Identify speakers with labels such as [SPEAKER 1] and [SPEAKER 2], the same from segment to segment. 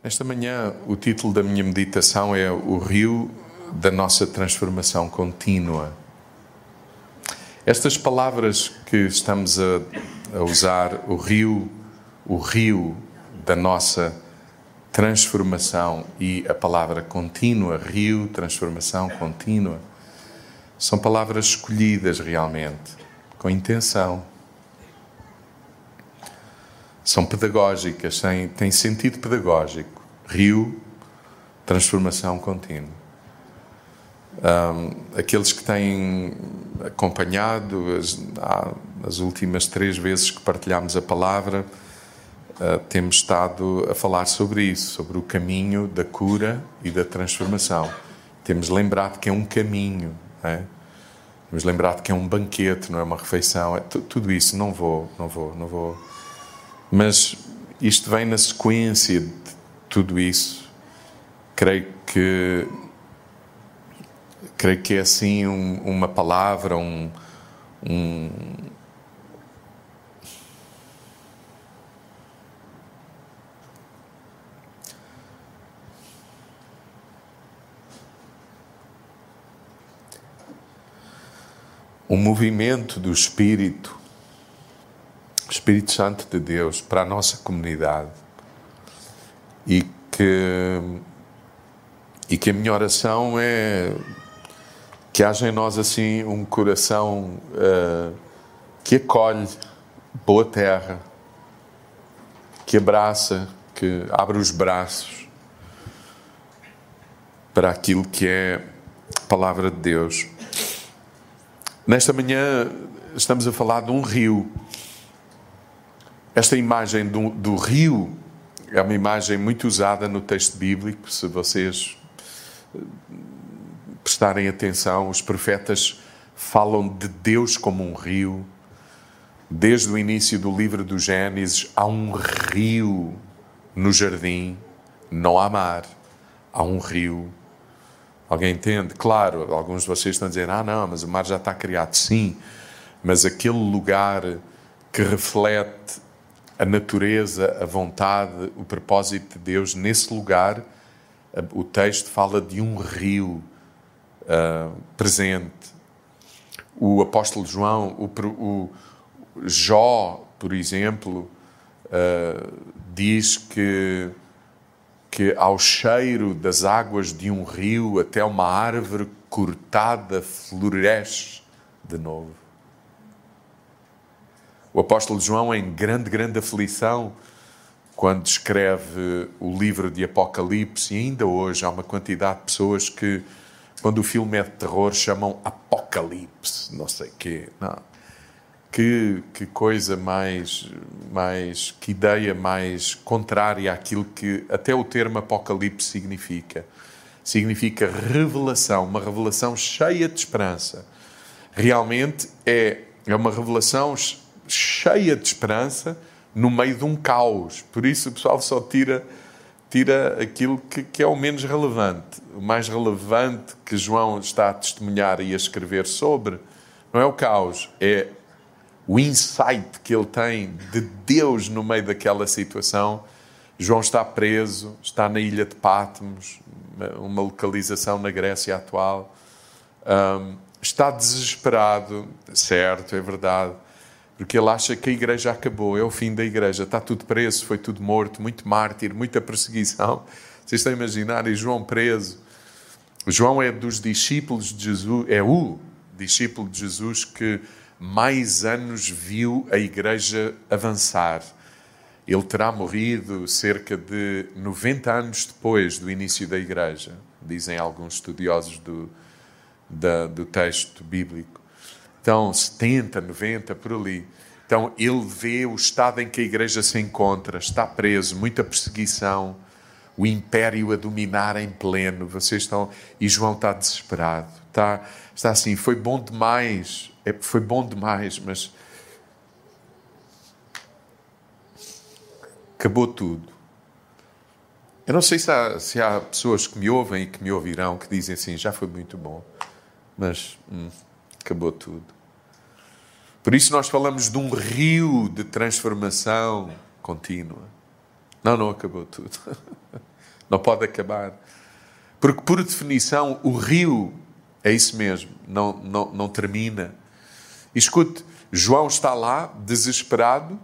[SPEAKER 1] Esta manhã, o título da minha meditação é O Rio da Nossa Transformação Contínua. Estas palavras que estamos a, a usar, o rio, o rio da nossa transformação e a palavra contínua, rio, transformação contínua, são palavras escolhidas realmente, com intenção. São pedagógicas, têm, têm sentido pedagógico. Rio, transformação contínua. Um, aqueles que têm acompanhado as, as, últimas três vezes que partilhamos a palavra, uh, temos estado a falar sobre isso, sobre o caminho da cura e da transformação. Temos lembrado que é um caminho, é? temos lembrado que é um banquete, não é uma refeição, é tudo isso. Não vou, não vou, não vou mas isto vem na sequência de tudo isso. Creio que creio que é assim um, uma palavra, um, um um movimento do Espírito Espírito Santo de Deus para a nossa comunidade e que e que a minha oração é que haja em nós assim um coração uh, que acolhe boa terra, que abraça, que abre os braços para aquilo que é a palavra de Deus. Nesta manhã estamos a falar de um rio esta imagem do, do, rio é uma imagem muito usada no texto bíblico. Se vocês eh, prestarem atenção, os profetas falam de Deus como um rio. Desde o início do livro do Gênesis, há um rio no jardim, não há mar, há um rio. Alguém entende? Claro, alguns de vocês estão a dizer: ah, não, mas o mar já está criado. Sim, mas aquele lugar que reflete a natureza, a vontade, o propósito de Deus nesse lugar. O texto fala de um rio uh, presente. O apóstolo João, o, o Jó, por exemplo, uh, diz que, que ao cheiro das águas de um rio até uma árvore cortada floresce de novo. O apóstolo João, em grande, grande aflição, quando escreve o livro de Apocalipse, e ainda hoje há uma quantidade de pessoas que, quando o filme é de terror, chamam Apocalipse, não sei quê. Não. Que, que coisa mais, mais, que ideia mais contrária àquilo que até o termo Apocalipse significa. Significa revelação, uma revelação cheia de esperança. Realmente é, é uma revelação cheia de esperança no meio de um caos. Por isso o pessoal só tira, tira aquilo que, que é o menos relevante. O mais relevante que João está a testemunhar e a escrever sobre não é o caos, é o insight que ele tem de Deus no meio daquela situação. João está preso, está na ilha de Patmos, uma localização na Grécia atual. Um, está desesperado, certo, é verdade porque ele acha que a igreja acabou, é o fim da igreja, está tudo preso, foi tudo morto, muito mártir, muita perseguição. Vocês estão a imaginar, e João preso. João é dos discípulos de Jesus, é o discípulo de Jesus que mais anos viu a igreja avançar. Ele terá morrido cerca de 90 anos depois do início da igreja, dizem alguns estudiosos do, da, do texto bíblico. Então, 70, 90, por ali. Então, ele vê o estado em que a igreja se encontra, está preso, muita perseguição, o império a dominar em pleno. Vocês estão. E João está desesperado. Está, está assim, foi bom demais, é, foi bom demais, mas. Acabou tudo. Eu não sei se há, se há pessoas que me ouvem e que me ouvirão que dizem assim: já foi muito bom, mas hum, acabou tudo. Por isso nós falamos de um rio de transformação contínua. Não, não acabou tudo. Não pode acabar. Porque, por definição, o rio é isso mesmo, não, não, não termina. E escute, João está lá, desesperado,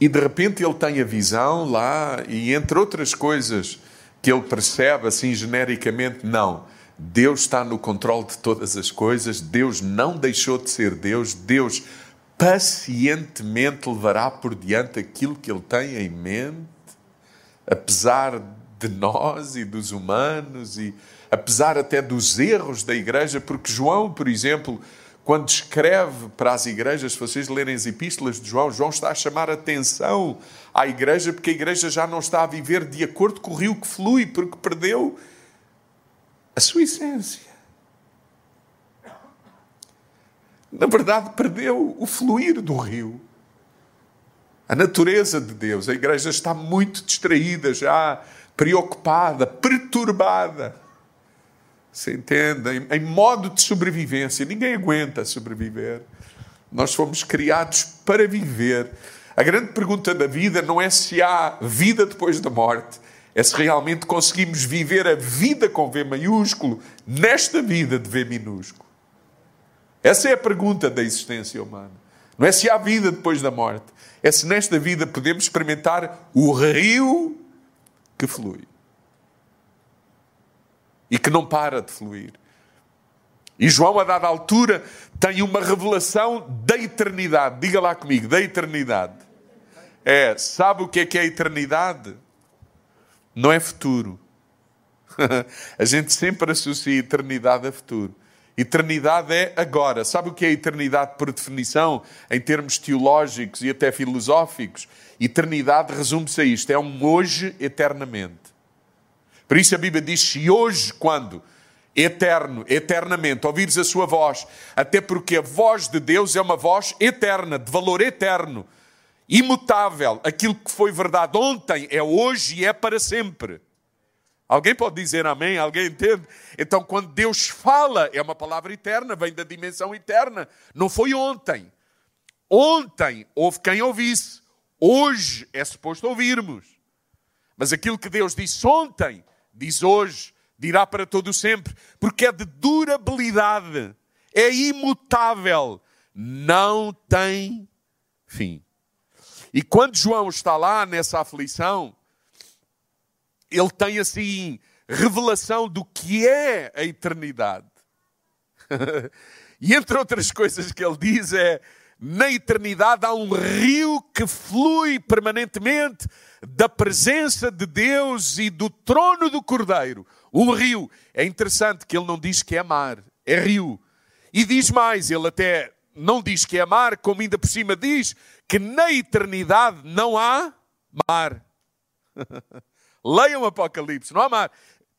[SPEAKER 1] e de repente ele tem a visão lá, e entre outras coisas que ele percebe assim genericamente, não. Deus está no controle de todas as coisas, Deus não deixou de ser Deus, Deus pacientemente levará por diante aquilo que ele tem em mente, apesar de nós e dos humanos, e apesar até dos erros da igreja, porque João, por exemplo, quando escreve para as igrejas, se vocês lerem as epístolas de João, João está a chamar atenção à igreja, porque a igreja já não está a viver de acordo com o rio que flui, porque perdeu a sua essência. Na verdade, perdeu o fluir do rio. A natureza de Deus. A igreja está muito distraída já, preocupada, perturbada. Você entende? Em, em modo de sobrevivência. Ninguém aguenta sobreviver. Nós fomos criados para viver. A grande pergunta da vida não é se há vida depois da morte, é se realmente conseguimos viver a vida com V maiúsculo nesta vida de V minúsculo. Essa é a pergunta da existência humana. Não é se há vida depois da morte, é se nesta vida podemos experimentar o rio que flui e que não para de fluir. E João, a dada altura, tem uma revelação da eternidade. Diga lá comigo, da eternidade. É, sabe o que é que é a eternidade? Não é futuro. a gente sempre associa eternidade a futuro. Eternidade é agora. Sabe o que é eternidade por definição, em termos teológicos e até filosóficos? Eternidade resume-se a isto: é um hoje eternamente. Por isso a Bíblia diz: se hoje, quando? Eterno, eternamente, ouvires a sua voz, até porque a voz de Deus é uma voz eterna, de valor eterno, imutável. Aquilo que foi verdade ontem é hoje e é para sempre. Alguém pode dizer amém? Alguém entende? Então, quando Deus fala, é uma palavra eterna, vem da dimensão eterna. Não foi ontem. Ontem houve quem ouvisse. Hoje é suposto ouvirmos. Mas aquilo que Deus disse ontem, diz hoje, dirá para todo sempre, porque é de durabilidade, é imutável, não tem fim. E quando João está lá nessa aflição, ele tem assim revelação do que é a eternidade. e entre outras coisas que ele diz é: na eternidade há um rio que flui permanentemente da presença de Deus e do trono do Cordeiro. Um rio. É interessante que ele não diz que é mar, é rio. E diz mais, ele até não diz que é mar, como ainda por cima diz que na eternidade não há mar. Leiam Apocalipse, não há mar.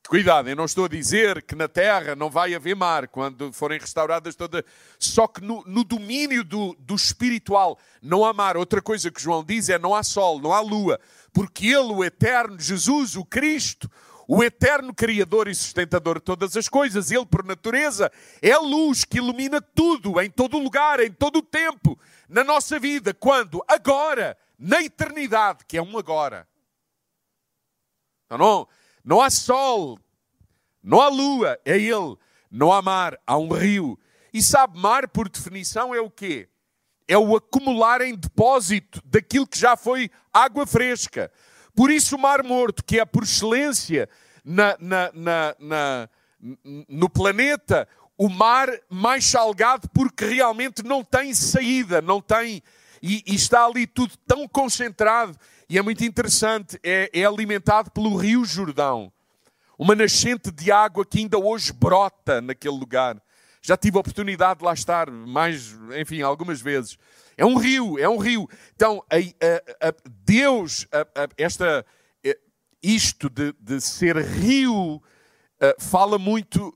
[SPEAKER 1] Cuidado, eu não estou a dizer que na Terra não vai haver mar quando forem restauradas todas. Só que no, no, domínio do, do espiritual não há mar. Outra coisa que João diz é não há sol, não há lua. Porque Ele, o eterno Jesus, o Cristo, o eterno Criador e sustentador de todas as coisas, Ele, por natureza, é a luz que ilumina tudo, em todo lugar, em todo o tempo, na nossa vida. Quando? Agora, na eternidade, que é um agora. Então, não, não há sol, não há lua, é Ele. Não há mar, há um rio. E sabe, mar, por definição, é o quê? É o acumular em depósito daquilo que já foi água fresca. Por isso, o Mar Morto, que é por excelência na, na, na, no planeta, o mar mais salgado, porque realmente não tem saída, não tem. E, e está ali tudo tão concentrado e é muito interessante, é, é alimentado pelo Rio Jordão. Uma nascente de água que ainda hoje brota naquele lugar. Já tive a oportunidade de lá estar mais, enfim, algumas vezes. É um rio, é um rio. Então, a, a, a Deus, esta, isto de, de ser rio, fala muito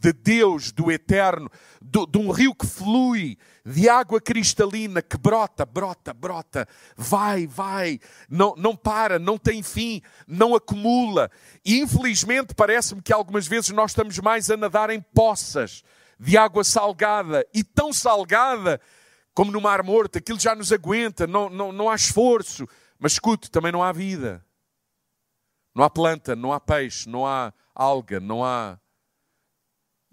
[SPEAKER 1] de Deus, do eterno, de, de um rio que flui, de água cristalina que brota, brota, brota, vai, vai, não, não para, não tem fim, não acumula. E infelizmente parece-me que algumas vezes nós estamos mais a nadar em poças de água salgada e tão salgada como no Mar Morto, aquilo já nos aguenta, não, não, não há esforço. Mas escute, também não há vida. Não há planta, não há peixe, não há alga, não há.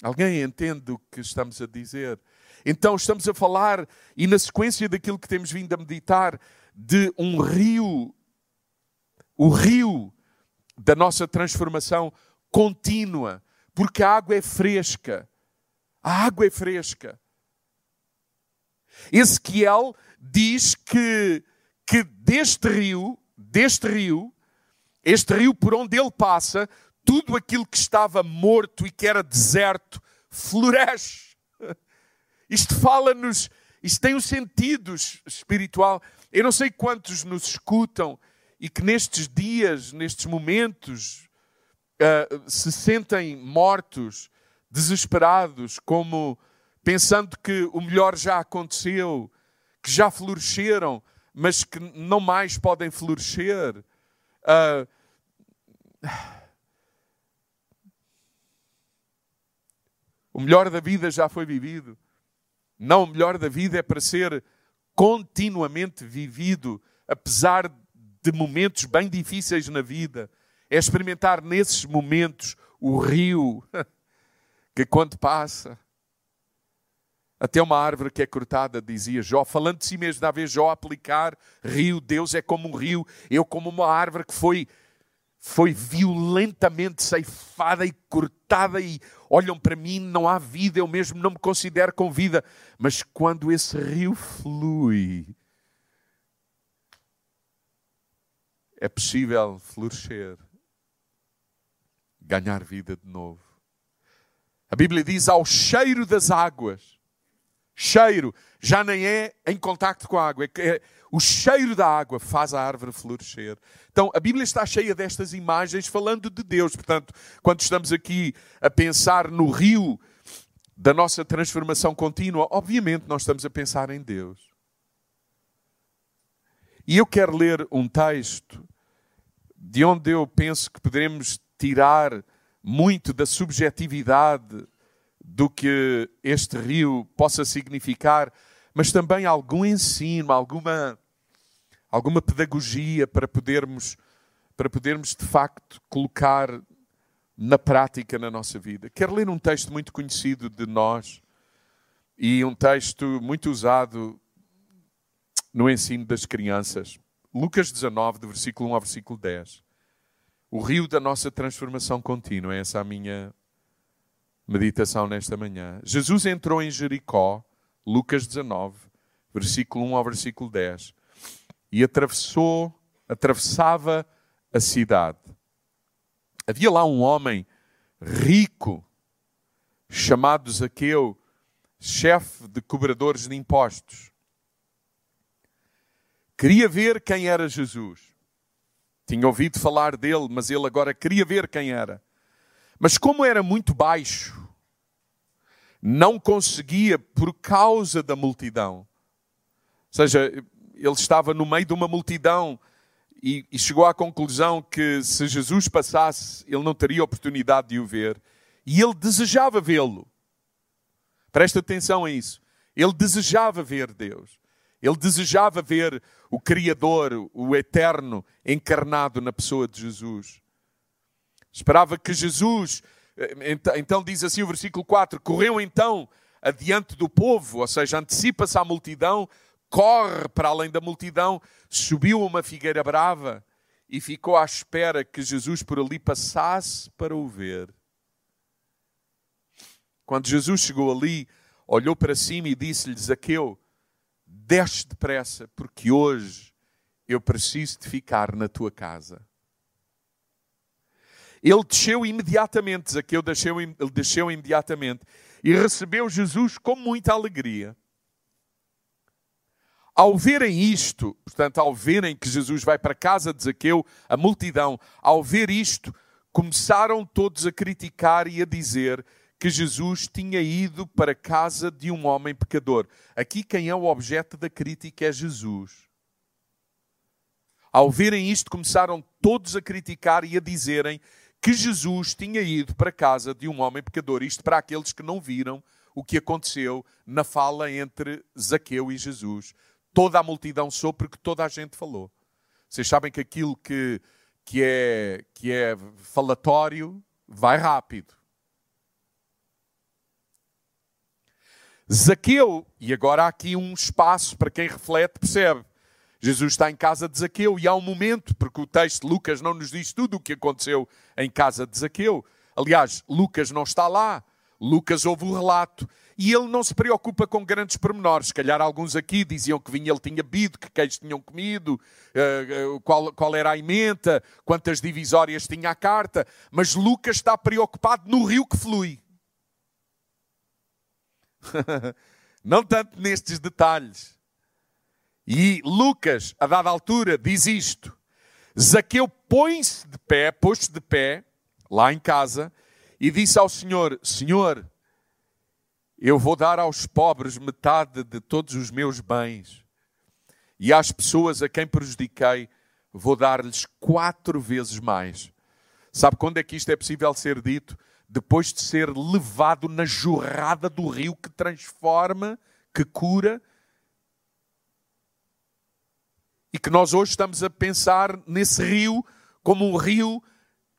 [SPEAKER 1] Alguém entende o que estamos a dizer? Então estamos a falar, e na sequência daquilo que temos vindo a meditar, de um rio, o rio da nossa transformação contínua, porque a água é fresca. A água é fresca. Ezequiel diz que, que deste rio, deste rio, este rio por onde ele passa, tudo aquilo que estava morto e que era deserto floresce. Isto fala-nos, isto tem um sentido espiritual. Eu não sei quantos nos escutam e que nestes dias, nestes momentos, uh, se sentem mortos, desesperados, como pensando que o melhor já aconteceu, que já floresceram, mas que não mais podem florescer. Uh, o melhor da vida já foi vivido. Não, o melhor da vida é para ser continuamente vivido, apesar de momentos bem difíceis na vida. É experimentar nesses momentos o rio que, quando passa, até uma árvore que é cortada, dizia Jó, falando de si mesmo, da vez Jó aplicar rio, Deus é como um rio, eu como uma árvore que foi foi violentamente ceifada e cortada e olham para mim, não há vida, eu mesmo não me considero com vida. Mas quando esse rio flui, é possível florescer, ganhar vida de novo. A Bíblia diz ao cheiro das águas. Cheiro, já nem é em contacto com a água, é, é o cheiro da água faz a árvore florescer. Então, a Bíblia está cheia destas imagens falando de Deus. Portanto, quando estamos aqui a pensar no rio da nossa transformação contínua, obviamente nós estamos a pensar em Deus. E eu quero ler um texto de onde eu penso que poderemos tirar muito da subjetividade do que este rio possa significar, mas também algum ensino, alguma alguma pedagogia para podermos, para podermos de facto colocar na prática na nossa vida. Quero ler um texto muito conhecido de nós e um texto muito usado no ensino das crianças. Lucas 19, do versículo 1 ao versículo 10. O rio da nossa transformação contínua. É essa a minha meditação nesta manhã. Jesus entrou em Jericó, Lucas 19, versículo 1 ao versículo 10 e atravessou, atravessava a cidade. Havia lá um homem rico, chamado Zaqueu, chefe de cobradores de impostos. Queria ver quem era Jesus. Tinha ouvido falar dele, mas ele agora queria ver quem era. Mas como era muito baixo, não conseguia por causa da multidão. Ou seja, ele estava no meio de uma multidão e, e chegou à conclusão que se Jesus passasse, ele não teria oportunidade de o ver. E ele desejava vê-lo. Presta atenção a isso. Ele desejava ver Deus. Ele desejava ver o Criador, o Eterno, encarnado na pessoa de Jesus. Esperava que Jesus, eh, então diz assim o versículo 4: correu então adiante do povo, ou seja, antecipa-se à multidão corre para além da multidão, subiu uma figueira brava e ficou à espera que Jesus por ali passasse para o ver. Quando Jesus chegou ali, olhou para cima e disse-lhe: Zaqueu, desce depressa, porque hoje eu preciso de ficar na tua casa. Ele desceu imediatamente, Zaqueu desceu, desceu imediatamente e recebeu Jesus com muita alegria. Ao verem isto, portanto, ao verem que Jesus vai para a casa de Zaqueu, a multidão, ao ver isto, começaram todos a criticar e a dizer que Jesus tinha ido para a casa de um homem pecador. Aqui quem é o objeto da crítica é Jesus. Ao verem isto, começaram todos a criticar e a dizerem que Jesus tinha ido para a casa de um homem pecador. Isto para aqueles que não viram o que aconteceu na fala entre Zaqueu e Jesus toda a multidão soube porque toda a gente falou. Vocês sabem que aquilo que, que é, que é falatório, vai rápido. Zaqueu, e agora há aqui um espaço para quem reflete, percebe. Jesus está em casa de Zaqueu e há um momento, porque o texto de Lucas não nos diz tudo o que aconteceu em casa de Zaqueu. Aliás, Lucas não está lá. Lucas ouve o relato e ele não se preocupa com grandes pormenores. Se calhar alguns aqui diziam que vinha ele tinha bebido, que queijos tinham comido, uh, uh, qual, qual era a emenda, quantas divisórias tinha a carta. Mas Lucas está preocupado no rio que flui. não tanto nestes detalhes. E Lucas, a dada altura, diz isto: Zaqueu põe-se de pé, pôs-se de pé, lá em casa, e disse ao Senhor: Senhor, eu vou dar aos pobres metade de todos os meus bens, e às pessoas a quem prejudiquei, vou dar-lhes quatro vezes mais. Sabe quando é que isto é possível ser dito? depois de ser levado na jorrada do rio que transforma, que cura. E que nós hoje estamos a pensar nesse rio como um rio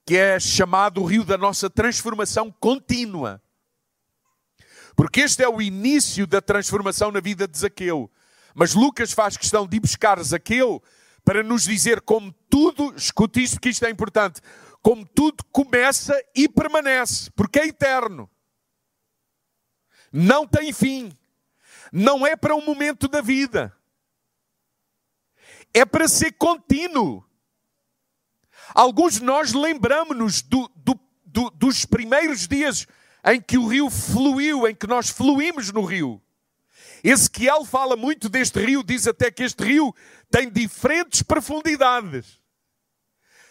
[SPEAKER 1] que é chamado o rio da nossa transformação contínua. Porque este é o início da transformação na vida de Zaqueu. Mas Lucas faz questão de ir buscar Zaqueu para nos dizer como tudo, escute isto porque isto é importante, como tudo começa e permanece, porque é eterno. Não tem fim. Não é para um momento da vida. É para ser contínuo. Alguns de nós lembramos-nos do, do, do, dos primeiros dias em que o rio fluiu, em que nós fluímos no rio. Ezequiel fala muito deste rio, diz até que este rio tem diferentes profundidades.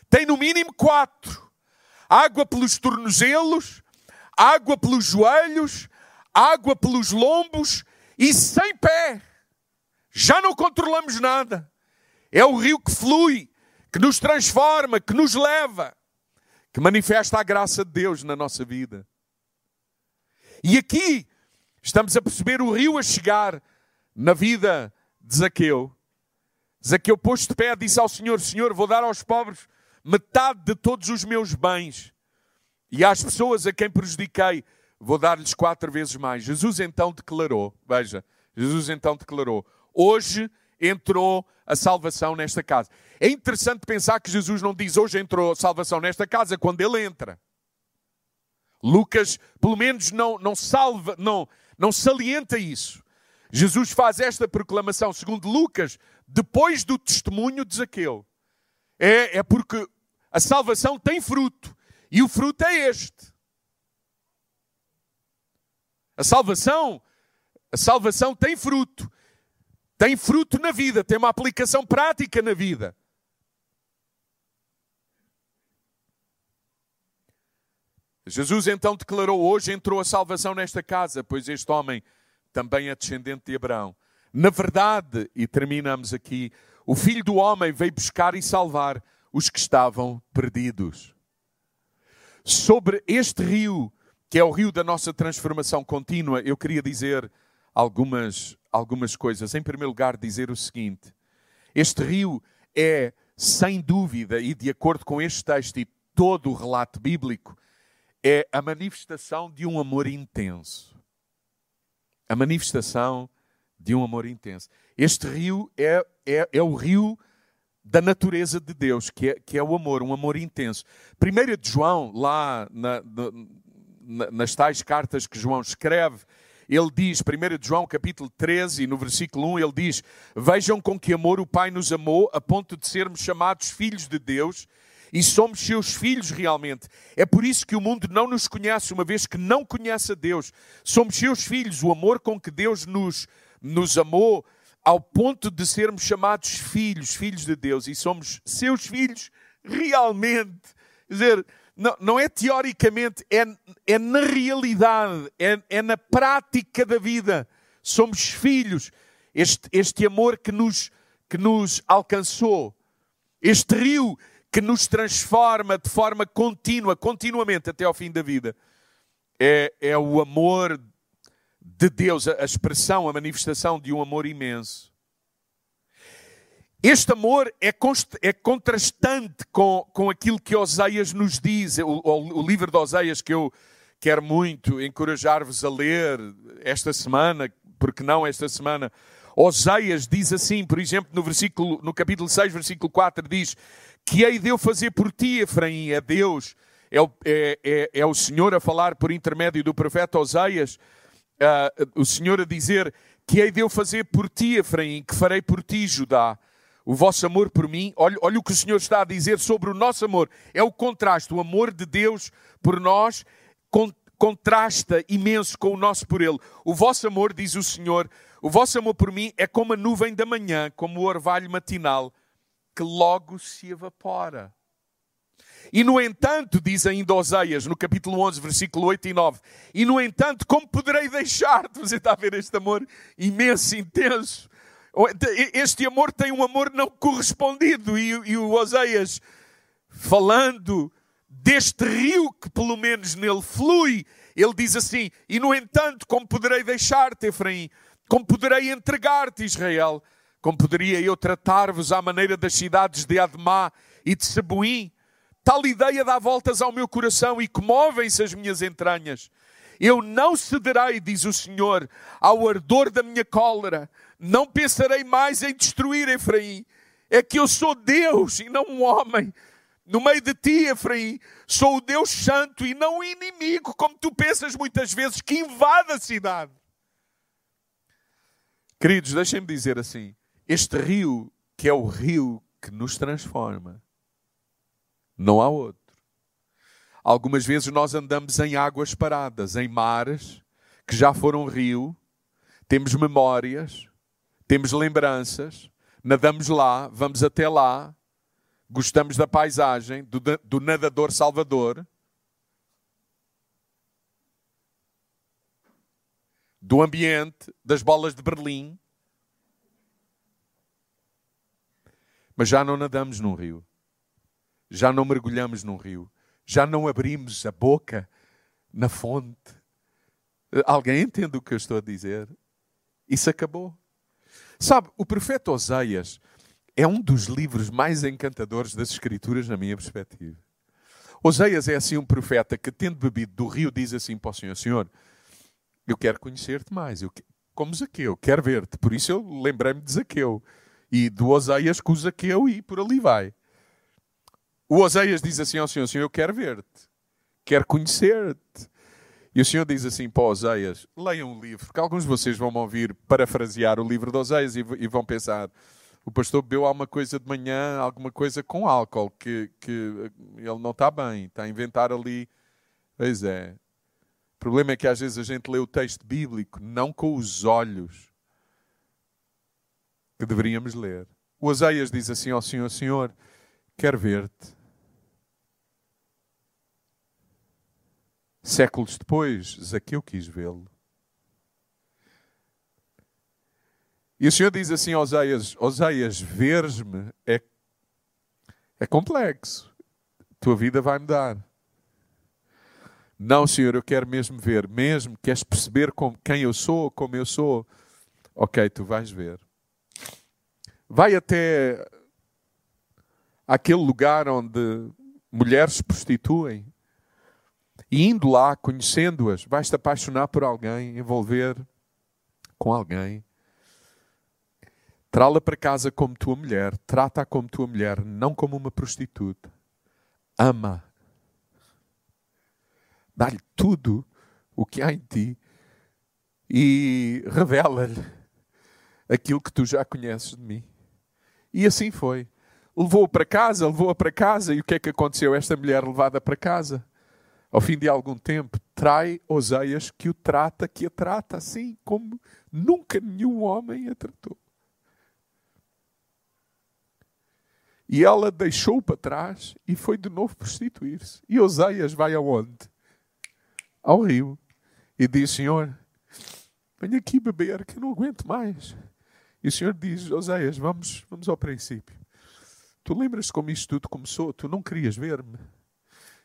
[SPEAKER 1] Tem no mínimo quatro: água pelos tornozelos, água pelos joelhos, água pelos lombos e sem pé. Já não controlamos nada. É o rio que flui, que nos transforma, que nos leva, que manifesta a graça de Deus na nossa vida. E aqui estamos a perceber o rio a chegar na vida de Zaqueu. Zaqueu pôs de pé disse ao Senhor: Senhor, vou dar aos pobres metade de todos os meus bens. E às pessoas a quem prejudiquei, vou dar-lhes quatro vezes mais. Jesus então declarou: Veja, Jesus então declarou: Hoje entrou a salvação nesta casa. É interessante pensar que Jesus não diz hoje entrou a salvação nesta casa quando ele entra. Lucas, pelo menos, não, não salva, não, não salienta isso. Jesus faz esta proclamação, segundo Lucas, depois do testemunho de Zaqueu. É, é porque a salvação tem fruto. E o fruto é este. A salvação, a salvação tem fruto. Tem fruto na vida, tem uma aplicação prática na vida. Jesus então declarou: Hoje entrou a salvação nesta casa, pois este homem também é descendente de Abraão. Na verdade, e terminamos aqui, o filho do homem veio buscar e salvar os que estavam perdidos. Sobre este rio, que é o rio da nossa transformação contínua, eu queria dizer algumas, algumas coisas. Em primeiro lugar, dizer o seguinte: este rio é, sem dúvida, e de acordo com este texto e todo o relato bíblico, é a manifestação de um amor intenso. A manifestação de um amor intenso. Este rio é, é, é o rio da natureza de Deus, que é, que é o amor, um amor intenso. 1 de João, lá na, na, nas tais cartas que João escreve, ele diz, 1 de João capítulo 13, no versículo 1, ele diz: Vejam com que amor o Pai nos amou, a ponto de sermos chamados filhos de Deus, e somos seus filhos realmente. É por isso que o mundo não nos conhece, uma vez que não conhece a Deus. Somos seus filhos, o amor com que Deus nos, nos amou ao ponto de sermos chamados filhos, filhos de Deus, e somos seus filhos realmente. Quer dizer, não, não é teoricamente, é, é na realidade, é, é na prática da vida. Somos filhos. Este, este amor que nos, que nos alcançou, este rio que nos transforma de forma contínua, continuamente até ao fim da vida, é, é o amor de Deus, a expressão, a manifestação de um amor imenso. Este amor é, é contrastante com, com aquilo que Oseias nos diz, o, o, o livro de Oseias que eu quero muito encorajar-vos a ler esta semana, porque não esta semana. Oseias diz assim, por exemplo, no, versículo, no capítulo 6, versículo 4, diz que hei de eu fazer por ti, Efraim, é Deus, é o, é, é, é o Senhor a falar por intermédio do profeta Oseias, uh, o Senhor a dizer que hei de eu fazer por ti, Efraim, que farei por ti, Judá? O vosso amor por mim, olha, olha o que o Senhor está a dizer sobre o nosso amor. É o contraste, o amor de Deus por nós contrasta imenso com o nosso por Ele. O vosso amor, diz o Senhor, o vosso amor por mim é como a nuvem da manhã, como o orvalho matinal, que logo se evapora. E no entanto, diz ainda Oseias, no capítulo 11, versículo 8 e 9, e no entanto, como poderei deixar-te? Você está a ver este amor imenso, intenso, este amor tem um amor não correspondido. E, e o Oseias, falando deste rio que pelo menos nele flui, ele diz assim: E no entanto, como poderei deixar-te, Efraim? Como poderei entregar-te, Israel? Como poderia eu tratar-vos à maneira das cidades de Admá e de Sebuim? Tal ideia dá voltas ao meu coração e comovem-se as minhas entranhas. Eu não cederei, diz o Senhor, ao ardor da minha cólera, não pensarei mais em destruir Efraim. É que eu sou Deus e não um homem. No meio de ti, Efraim, sou o Deus santo e não o inimigo, como tu pensas muitas vezes, que invade a cidade. Queridos, deixem-me dizer assim: este rio, que é o rio que nos transforma, não há outro. Algumas vezes nós andamos em águas paradas, em mares que já foram rio, temos memórias, temos lembranças, nadamos lá, vamos até lá, gostamos da paisagem, do, do nadador Salvador, do ambiente, das bolas de Berlim. Mas já não nadamos num rio. Já não mergulhamos num rio. Já não abrimos a boca na fonte. Alguém entende o que eu estou a dizer? Isso acabou. Sabe, o profeta Oseias é um dos livros mais encantadores das Escrituras, na minha perspectiva. Oseias é assim um profeta que, tendo bebido do rio, diz assim para o Senhor: Senhor, eu quero conhecer-te mais, eu, como Zaqueu, quero ver-te. Por isso eu lembrei-me de Zaqueu e do Oseias com o Zaqueu e por ali vai. O Oseias diz assim ao Senhor: Senhor, eu quero ver-te, quero conhecer-te. E o Senhor diz assim para Oseias: leiam um livro, que alguns de vocês vão ouvir parafrasear o livro de Oseias e, e vão pensar: o pastor bebeu alguma coisa de manhã, alguma coisa com álcool, que, que ele não está bem, está a inventar ali. Pois é. O problema é que às vezes a gente lê o texto bíblico não com os olhos que deveríamos ler. O Oseias diz assim ao Senhor: Senhor, quero ver-te Séculos depois, Zaqueu quis vê-lo. E o Senhor diz assim a Oseias: Oseias, veres-me é, é complexo. Tua vida vai mudar. Não, Senhor, eu quero mesmo ver. Mesmo queres perceber como, quem eu sou, como eu sou. Ok, tu vais ver. Vai até aquele lugar onde mulheres se prostituem. E indo lá, conhecendo-as, vais-te apaixonar por alguém, envolver com alguém. Trá-la para casa como tua mulher, trata-a como tua mulher, não como uma prostituta. Ama. Dá-lhe tudo o que há em ti e revela-lhe aquilo que tu já conheces de mim. E assim foi. Levou-a para casa, levou-a para casa, e o que é que aconteceu? Esta mulher levada para casa ao fim de algum tempo, trai Oseias que o trata, que a trata assim como nunca nenhum homem a tratou. E ela deixou para trás e foi de novo prostituir-se. E Oseias vai aonde? Ao rio. E diz: Senhor, venha aqui beber, que eu não aguento mais. E o Senhor diz: Oseias, vamos, vamos ao princípio. Tu lembras como isto tudo começou? Tu não querias ver-me.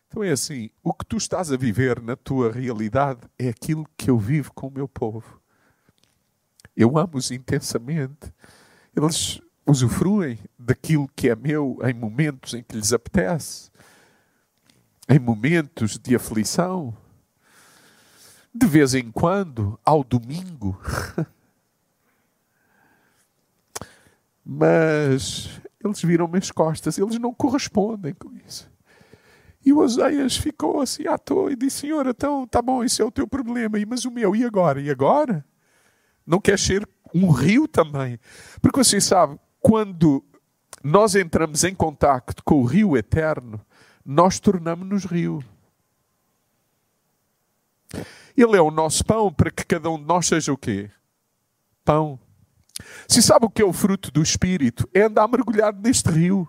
[SPEAKER 1] Então é assim: o que tu estás a viver na tua realidade é aquilo que eu vivo com o meu povo. Eu amo-os intensamente. Eles, usufruem daquilo que é meu em momentos em que lhes apetece, em momentos de aflição, de vez em quando, ao domingo. Mas eles viram-me as costas, eles não correspondem com isso. E o Oseias ficou assim à toa e disse: Senhor, então tá bom, isso é o teu problema, mas o meu, e agora? E agora? Não quer ser um rio também? Porque você sabe, quando nós entramos em contacto com o rio eterno, nós tornamos-nos rio. Ele é o nosso pão para que cada um de nós seja o quê? Pão. Se sabe o que é o fruto do Espírito? É andar mergulhado neste rio.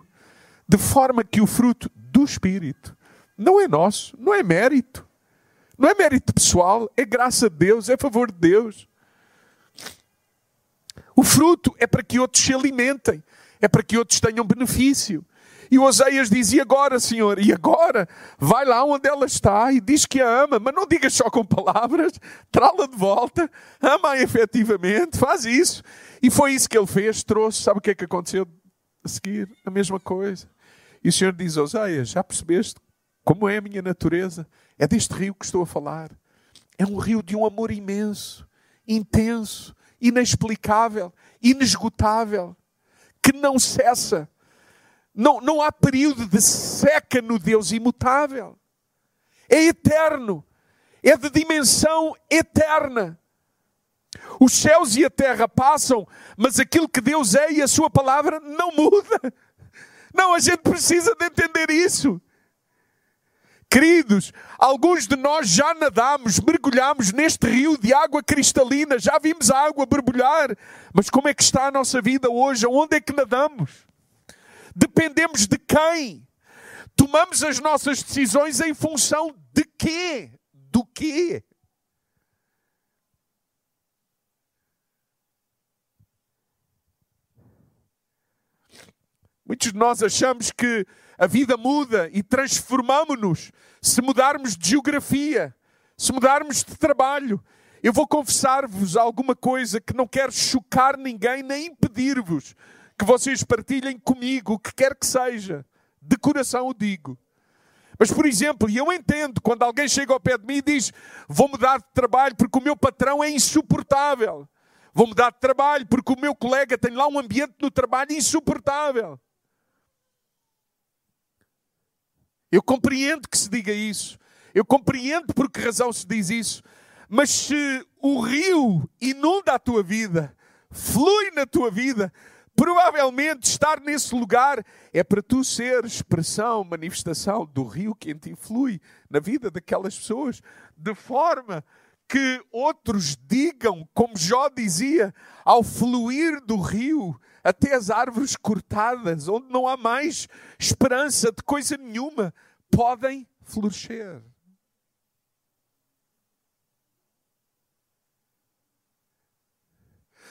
[SPEAKER 1] De forma que o fruto do Espírito não é nosso, não é mérito. Não é mérito pessoal, é graça de Deus, é favor de Deus. O fruto é para que outros se alimentem, é para que outros tenham benefício. E Oseias diz: E agora, Senhor? E agora? Vai lá onde ela está e diz que a ama, mas não diga só com palavras, trá-la de volta, ama-a efetivamente, faz isso. E foi isso que ele fez, trouxe. Sabe o que é que aconteceu a seguir? A mesma coisa. E o Senhor diz: Oseias, já percebeste como é a minha natureza? É deste rio que estou a falar. É um rio de um amor imenso, intenso, inexplicável, inesgotável, que não cessa. Não, não há período de seca no Deus imutável. É eterno. É de dimensão eterna. Os céus e a terra passam, mas aquilo que Deus é e a sua palavra não muda. Não, a gente precisa de entender isso. Queridos, alguns de nós já nadamos, mergulhamos neste rio de água cristalina, já vimos a água borbulhar, mas como é que está a nossa vida hoje? Onde é que nadamos? Dependemos de quem? Tomamos as nossas decisões em função de quê? Do quê? Muitos de nós achamos que a vida muda e transformamos-nos se mudarmos de geografia, se mudarmos de trabalho. Eu vou confessar-vos alguma coisa que não quero chocar ninguém nem impedir-vos que vocês partilhem comigo o que quer que seja. De coração o digo. Mas, por exemplo, e eu entendo quando alguém chega ao pé de mim e diz: Vou mudar de trabalho porque o meu patrão é insuportável. Vou mudar de trabalho porque o meu colega tem lá um ambiente no trabalho insuportável. Eu compreendo que se diga isso. Eu compreendo por que razão se diz isso. Mas se o rio inunda a tua vida, flui na tua vida, provavelmente estar nesse lugar é para tu ser expressão, manifestação do rio que em ti flui na vida daquelas pessoas, de forma que outros digam, como Jó dizia, ao fluir do rio, até as árvores cortadas, onde não há mais esperança de coisa nenhuma, podem florescer.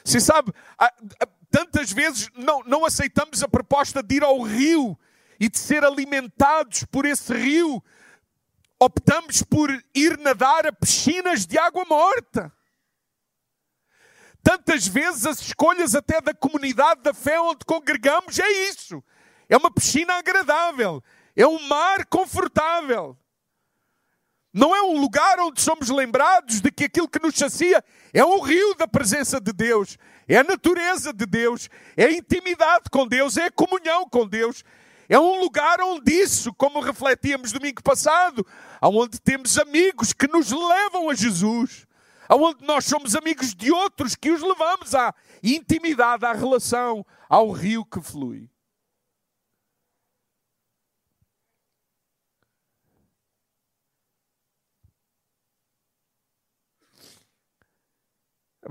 [SPEAKER 1] Você sabe, tantas vezes não, não aceitamos a proposta de ir ao rio e de ser alimentados por esse rio. Optamos por ir nadar a piscinas de água morta. Tantas vezes as escolhas até da comunidade da fé onde congregamos é isso. É uma piscina agradável. É um mar confortável. Não é um lugar onde somos lembrados de que aquilo que nos sacia é um rio da presença de Deus, é a natureza de Deus, é a intimidade com Deus, é a comunhão com Deus. É um lugar onde isso, como refletíamos domingo passado, onde temos amigos que nos levam a Jesus onde nós somos amigos de outros que os levamos à intimidade, à relação, ao rio que flui.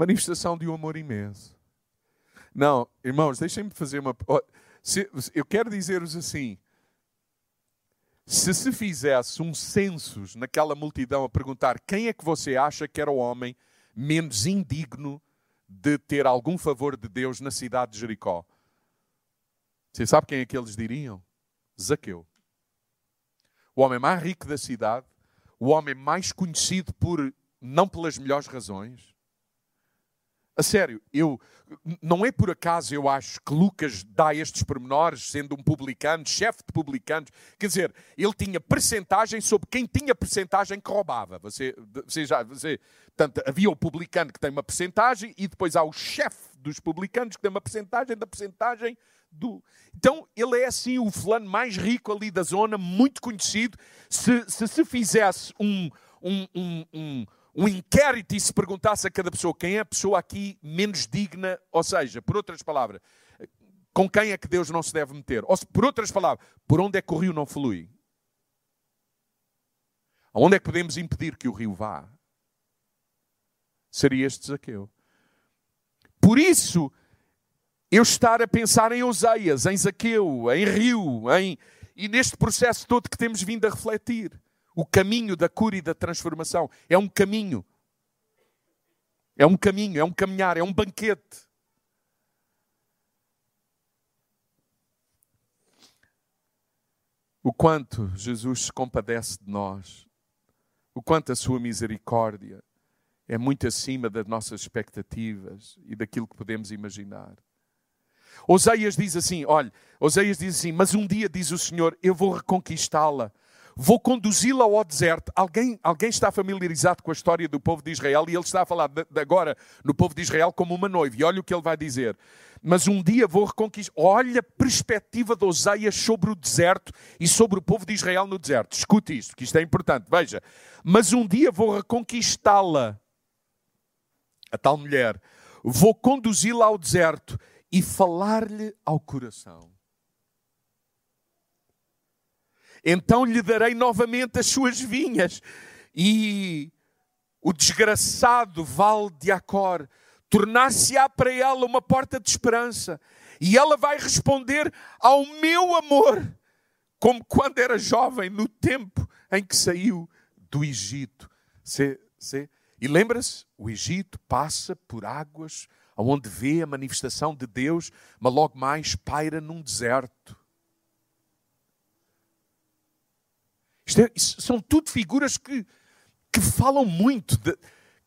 [SPEAKER 1] Manifestação de um amor imenso. Não, irmãos, deixem-me fazer uma. Eu quero dizer-vos assim: se se fizesse um census naquela multidão a perguntar quem é que você acha que era o homem menos indigno de ter algum favor de Deus na cidade de Jericó, você sabe quem é que eles diriam? Zaqueu. O homem mais rico da cidade, o homem mais conhecido por não pelas melhores razões, A sério, eu não é por acaso eu acho que Lucas dá estes pormenores, sendo um publicano, chefe de publicanos. Quer dizer, ele tinha percentagem sobre quem tinha percentagem que roubava. Você, você já, você, havia o publicano que tem uma percentagem e depois há o chefe dos publicanos que tem uma percentagem da percentagem do. Então ele é assim o fulano mais rico ali da zona, muito conhecido. Se se, se fizesse um, um, um, um um inquérito e se perguntasse a cada pessoa quem é a pessoa aqui menos digna, ou seja, por outras palavras, com quem é que Deus não se deve meter? Ou, por outras palavras, por onde é que o rio não flui? Aonde é que podemos impedir que o rio vá? Seria este Zaqueu. Por isso, eu estar a pensar em Oseias, em Zaqueu, em Rio, em... e neste processo todo que temos vindo a refletir. O caminho da cura e da transformação é um caminho. É um caminho, é um caminhar, é um banquete. O quanto Jesus se compadece de nós, o quanto a sua misericórdia é muito acima das nossas expectativas e daquilo que podemos imaginar. Oseias diz assim: olha, Oseias diz assim, mas um dia diz o Senhor, eu vou reconquistá-la vou conduzi-la ao deserto. Alguém, alguém está familiarizado com a história do povo de Israel e ele está a falar de, de agora no povo de Israel como uma noiva. E olha o que ele vai dizer. Mas um dia vou reconquistar. Olha a perspectiva de Oseias sobre o deserto e sobre o povo de Israel no deserto. Escute isto, que isto é importante. Veja. Mas um dia vou reconquistá-la, a tal mulher. Vou conduzi-la ao deserto e falar-lhe ao coração. Então lhe darei novamente as suas vinhas. E o desgraçado vale de Acor tornar-se-á para ela uma porta de esperança. E ela vai responder ao meu amor, como quando era jovem, no tempo em que saiu do Egito. E lembra-se, o Egito passa por águas onde vê a manifestação de Deus, mas logo mais paira num deserto. Isto é, são tudo figuras que, que falam muito, de,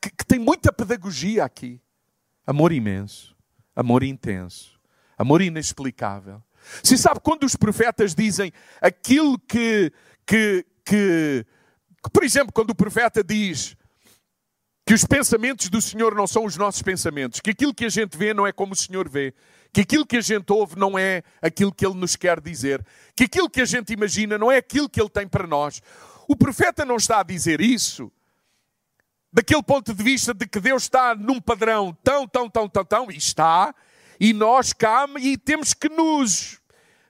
[SPEAKER 1] que, que têm muita pedagogia aqui. Amor imenso, amor intenso, amor inexplicável. Se sabe quando os profetas dizem aquilo que, que, que, que, por exemplo, quando o profeta diz que os pensamentos do Senhor não são os nossos pensamentos, que aquilo que a gente vê não é como o Senhor vê, que aquilo que a gente ouve não é aquilo que Ele nos quer dizer, que aquilo que a gente imagina não é aquilo que Ele tem para nós. O profeta não está a dizer isso daquele ponto de vista de que Deus está num padrão tão, tão, tão, tão, tão, e está, e nós cá, e temos que nos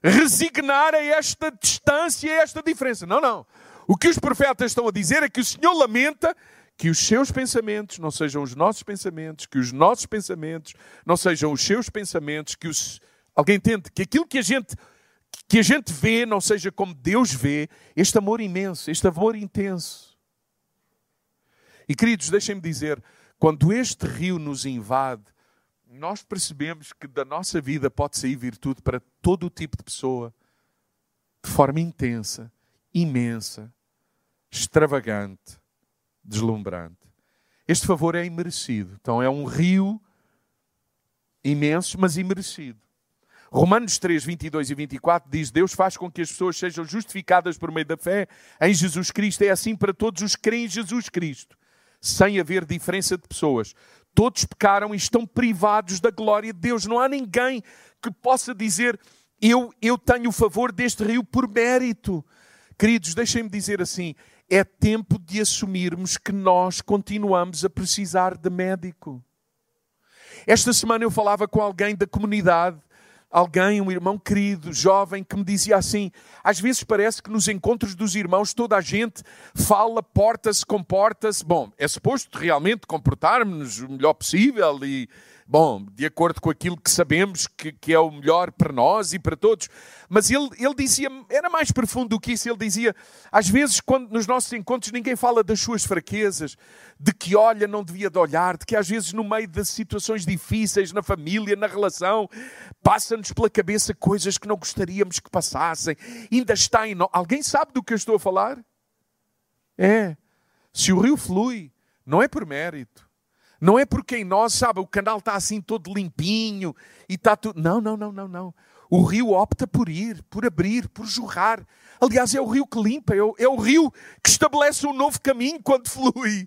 [SPEAKER 1] resignar a esta distância, a esta diferença. Não, não. O que os profetas estão a dizer é que o Senhor lamenta que os seus pensamentos não sejam os nossos pensamentos, que os nossos pensamentos não sejam os seus pensamentos, que os alguém tente que aquilo que a gente que a gente vê não seja como Deus vê, este amor imenso, este amor intenso. E queridos, deixem-me dizer, quando este rio nos invade, nós percebemos que da nossa vida pode sair virtude para todo o tipo de pessoa, de forma intensa, imensa, extravagante deslumbrante. Este favor é imerecido. Então é um rio imenso, mas imerecido. Romanos 3, 22 e 24 diz: Deus faz com que as pessoas sejam justificadas por meio da fé em Jesus Cristo. É assim para todos os que creem em Jesus Cristo, sem haver diferença de pessoas. Todos pecaram e estão privados da glória de Deus. Não há ninguém que possa dizer: Eu, eu tenho o favor deste rio por mérito. Queridos, deixem-me dizer assim: é tempo de assumirmos que nós continuamos a precisar de médico. Esta semana eu falava com alguém da comunidade, alguém, um irmão querido, jovem, que me dizia assim: às vezes parece que nos encontros dos irmãos toda a gente fala, porta-se, comporta-se. Bom, é suposto realmente comportarmos o melhor possível e bom, de acordo com aquilo que sabemos que, que é o melhor para nós e para todos. Mas ele, ele dizia, era mais profundo do que isso, ele dizia, às vezes, quando nos nossos encontros ninguém fala das suas fraquezas, de que olha, não devia de olhar, de que às vezes no meio de situações difíceis, na família, na relação, passa-nos pela cabeça coisas que não gostaríamos que passassem, ainda está em nós. Alguém sabe do que eu estou a falar? É. Se o rio flui, não é por mérito, Não é porque em nós, sabe, o canal está assim todo limpinho e está tudo. Não, não, não, não, não. O rio opta por ir, por abrir, por jorrar. Aliás, é o rio que limpa, é o, é o rio que estabelece um novo caminho quando flui.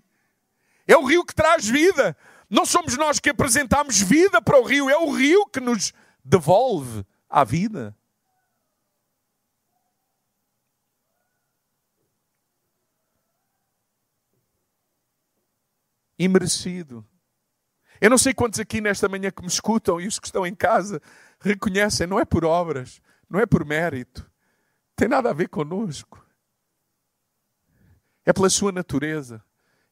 [SPEAKER 1] É o rio que traz vida. Não somos nós que apresentamos vida para o rio, é o rio que nos devolve à vida. Imerecido. Eu não sei quantos aqui nesta manhã que me escutam e os que estão em casa reconhecem, não é por obras, não é por mérito, tem nada a ver conosco. É pela sua natureza,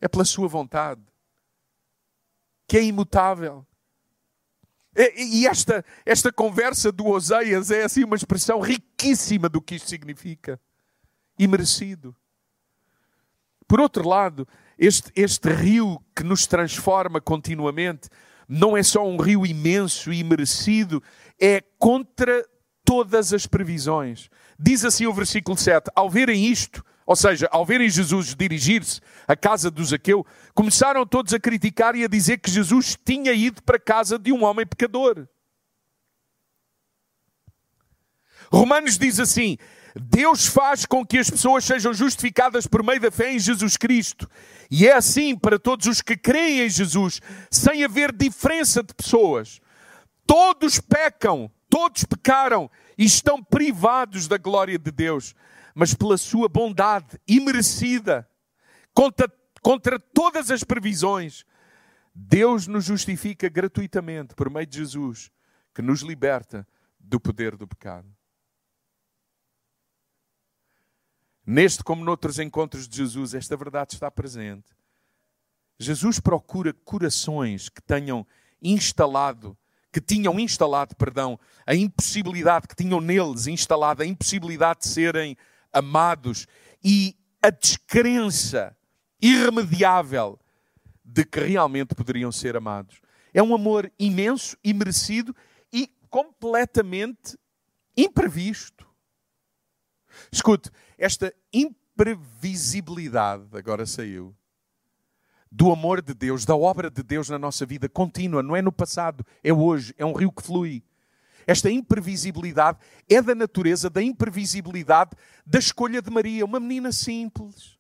[SPEAKER 1] é pela sua vontade, que é imutável. E esta, esta conversa do Oseias é assim uma expressão riquíssima do que isto significa. E merecido. Por outro lado, este, este rio que nos transforma continuamente não é só um rio imenso e merecido, é contra todas as previsões. Diz assim o versículo 7: Ao verem isto, ou seja, ao verem Jesus dirigir-se à casa do Zaqueu, começaram todos a criticar e a dizer que Jesus tinha ido para a casa de um homem pecador. Romanos diz assim: Deus faz com que as pessoas sejam justificadas por meio da fé em Jesus Cristo. E é assim para todos os que creem em Jesus, sem haver diferença de pessoas. Todos pecam, todos pecaram e estão privados da glória de Deus. Mas pela sua bondade imerecida, contra, contra todas as previsões, Deus nos justifica gratuitamente por meio de Jesus, que nos liberta do poder do pecado. Neste, como noutros encontros de Jesus, esta verdade está presente. Jesus procura corações que tenham instalado, que tinham instalado, perdão, a impossibilidade, que tinham neles instalado a impossibilidade de serem amados e a descrença irremediável de que realmente poderiam ser amados. É um amor imenso e merecido e completamente imprevisto. Escute, esta imprevisibilidade, agora saiu, do amor de Deus, da obra de Deus na nossa vida contínua, não é no passado, é hoje, é um rio que flui. Esta imprevisibilidade é da natureza da imprevisibilidade da escolha de Maria, uma menina simples.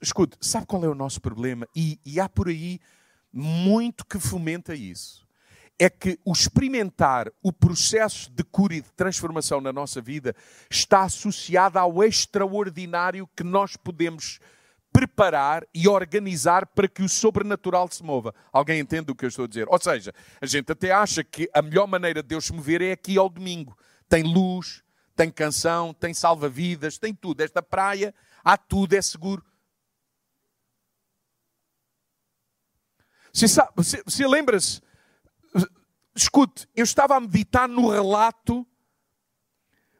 [SPEAKER 1] Escute, sabe qual é o nosso problema? E, e há por aí muito que fomenta isso é que o experimentar o processo de cura e de transformação na nossa vida está associado ao extraordinário que nós podemos preparar e organizar para que o sobrenatural se mova. Alguém entende o que eu estou a dizer? Ou seja, a gente até acha que a melhor maneira de Deus se mover é aqui ao domingo. Tem luz, tem canção, tem salva-vidas, tem tudo. Esta praia, há tudo, é seguro. Você, você lembra-se Escute, eu estava a meditar no relato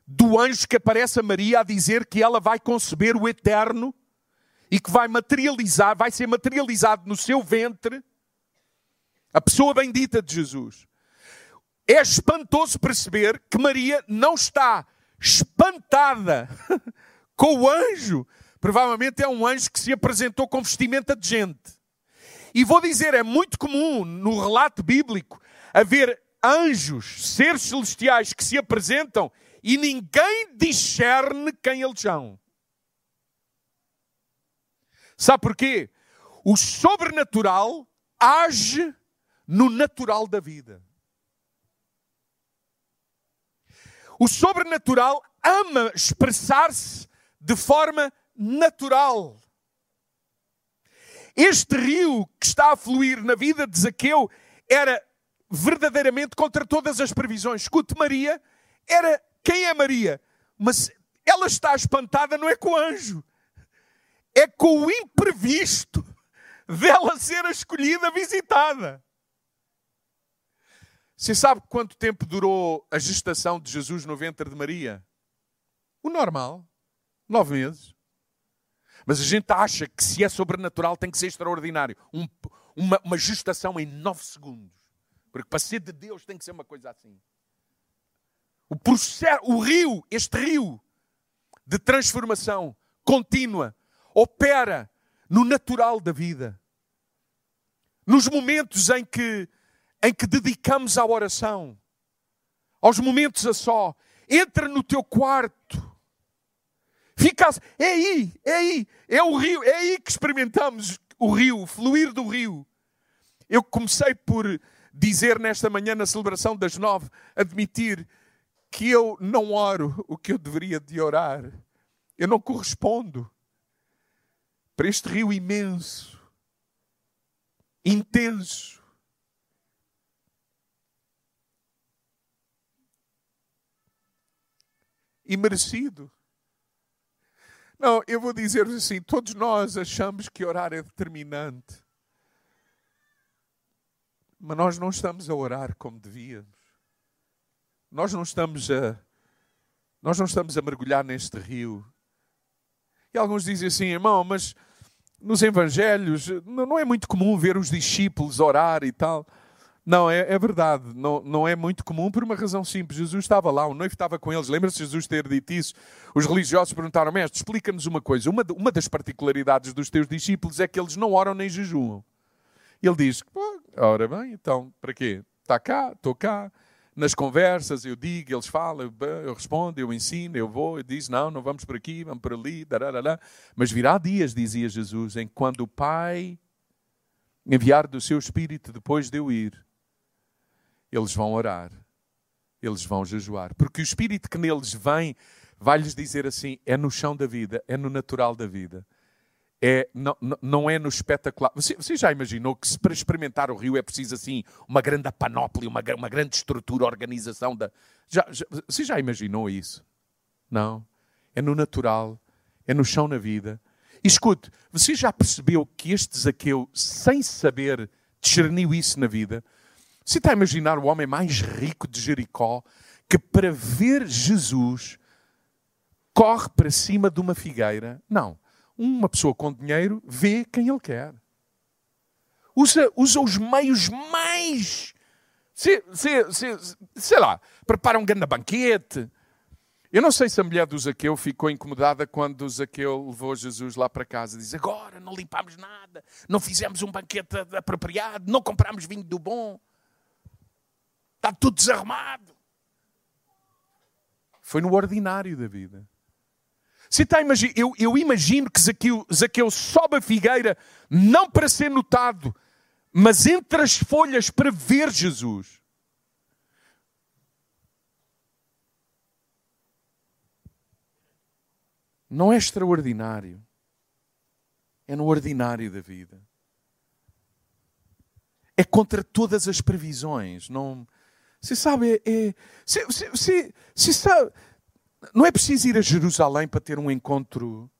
[SPEAKER 1] do anjo que aparece a Maria a dizer que ela vai conceber o eterno e que vai materializar, vai ser materializado no seu ventre a pessoa bendita de Jesus. É espantoso perceber que Maria não está espantada com o anjo. Provavelmente é um anjo que se apresentou com vestimenta de gente. E vou dizer, é muito comum no relato bíblico haver anjos, seres celestiais que se apresentam e ninguém discerne quem eles são. Sabe porquê? O sobrenatural age no natural da vida. O sobrenatural ama expressar-se de forma natural. Este rio que está a fluir na vida de Zaqueu era verdadeiramente contra todas as previsões. Escute, Maria era quem é Maria? Mas ela está espantada não é com o anjo, é com o imprevisto dela ser a escolhida visitada. Você sabe quanto tempo durou a gestação de Jesus no ventre de Maria? O normal, nove meses. Mas a gente acha que se é sobrenatural tem que ser extraordinário. Um, uma, uma gestação em nove segundos. Porque para ser de Deus tem que ser uma coisa assim. O, processo, o rio, este rio de transformação contínua, opera no natural da vida. nos momentos em que, em que dedicamos à oração, aos momentos a só. Entra no teu quarto. Fica, é aí, é aí, é o rio, é aí que experimentamos o rio, o fluir do rio. Eu comecei por dizer nesta manhã, na celebração das nove, admitir que eu não oro o que eu deveria de orar. Eu não correspondo para este rio imenso, intenso. E merecido. Não, eu vou dizer assim: todos nós achamos que orar é determinante, mas nós não estamos a orar como devíamos. Nós não estamos a, nós não estamos a mergulhar neste rio. E alguns dizem assim, irmão, mas nos Evangelhos não é muito comum ver os discípulos orar e tal. Não, é, é, verdade. Não, não é muito comum por uma razão simples. Jesus estava lá, o noivo estava com eles. Lembra-se Jesus ter dito isso? Os religiosos perguntaram, mestre, explica-nos uma coisa. Uma, uma das particularidades dos teus discípulos é que eles não oram nem jejuam. Ele diz, ora bem, então, para quê? Está cá, estou cá. Nas conversas eu digo, eles falam, eu respondo, eu ensino, eu vou, eu diz, não, não vamos por aqui, vamos por ali, dararara. mas virá dias, dizia Jesus, em quando o Pai enviar do seu Espírito depois de eu ir, eles vão orar, eles vão jejuar. Porque o Espírito que neles vem vai-lhes dizer assim: é no chão da vida, é no natural da vida. É, não, não é no espetacular. Você, você, já imaginou que se para experimentar o rio é preciso assim uma grande panóplia, uma, uma grande estrutura, organização da. Já, já, você já imaginou isso? Não. É no natural, é no chão na vida. E escute, você já percebeu que este Zaqueu, sem saber, discerniu isso na vida? Você está a imaginar o homem mais rico de Jericó que, para ver Jesus, corre para cima de uma figueira? Não. Uma pessoa com dinheiro vê quem ele quer. Usa, usa os meios mais. Se, se, se, sei lá, prepara um grande banquete. Eu não sei se a mulher do Zaqueu ficou incomodada quando o Zaqueu levou Jesus lá para casa. Diz: Agora não limpámos nada, não fizemos um banquete apropriado, não comprámos vinho do bom. Está tudo desarmado. Foi no ordinário da vida. Você está imagina, eu, eu imagino que Zaqueu, Zaqueu sobe a figueira não para ser notado, mas entre as folhas para ver Jesus. Não é extraordinário. É no ordinário da vida. É contra todas as previsões. Não, você sabe, é, é você, você, você sabe, não é preciso ir a Jerusalém para ter um encontro.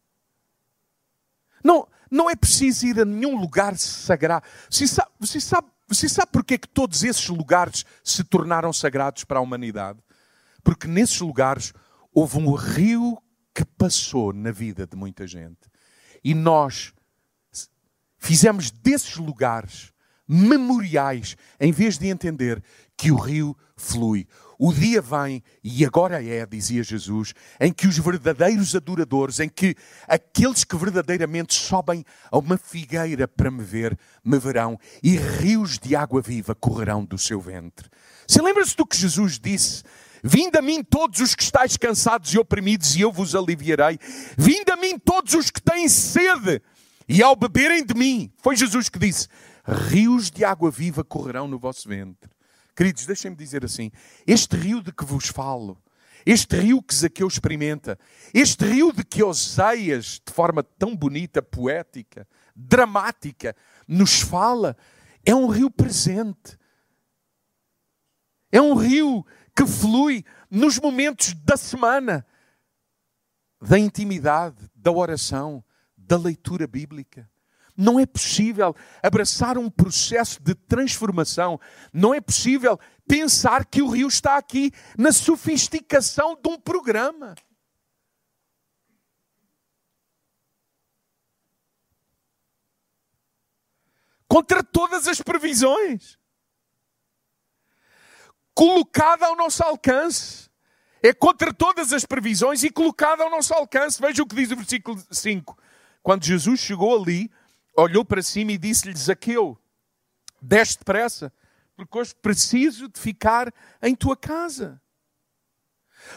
[SPEAKER 1] Não, não é preciso ir a nenhum lugar sagrado. Você sabe, você sabe, você sabe porque é que todos esses lugares se tornaram sagrados para a humanidade? Porque nesses lugares houve um rio que passou na vida de muita gente. E nós fizemos desses lugares memoriais, em vez de entender que o rio flui. O dia vem, e agora é, dizia Jesus, em que os verdadeiros adoradores, em que aqueles que verdadeiramente sobem a uma figueira para me ver, me verão, e rios de água viva correrão do seu ventre. Se lembra-se do que Jesus disse? Vinde a mim todos os que estáis cansados e oprimidos, e eu vos aliviarei. Vinde a mim todos os que têm sede, e ao beberem de mim, foi Jesus que disse: rios de água viva correrão no vosso ventre. Queridos, deixem-me dizer assim: este rio de que vos falo, este rio que Zaqueu experimenta, este rio de que Oseias, de forma tão bonita, poética, dramática, nos fala, é um rio presente. É um rio que flui nos momentos da semana, da intimidade, da oração, da leitura bíblica. Não é possível abraçar um processo de transformação. Não é possível pensar que o rio está aqui na sofisticação de um programa. Contra todas as previsões. Colocada ao nosso alcance. É contra todas as previsões e colocada ao nosso alcance. Veja o que diz o versículo 5. Quando Jesus chegou ali, olhou para cima e disse-lhe: Zaqueu,
[SPEAKER 2] Desce depressa, porque hoje preciso de ficar em tua casa.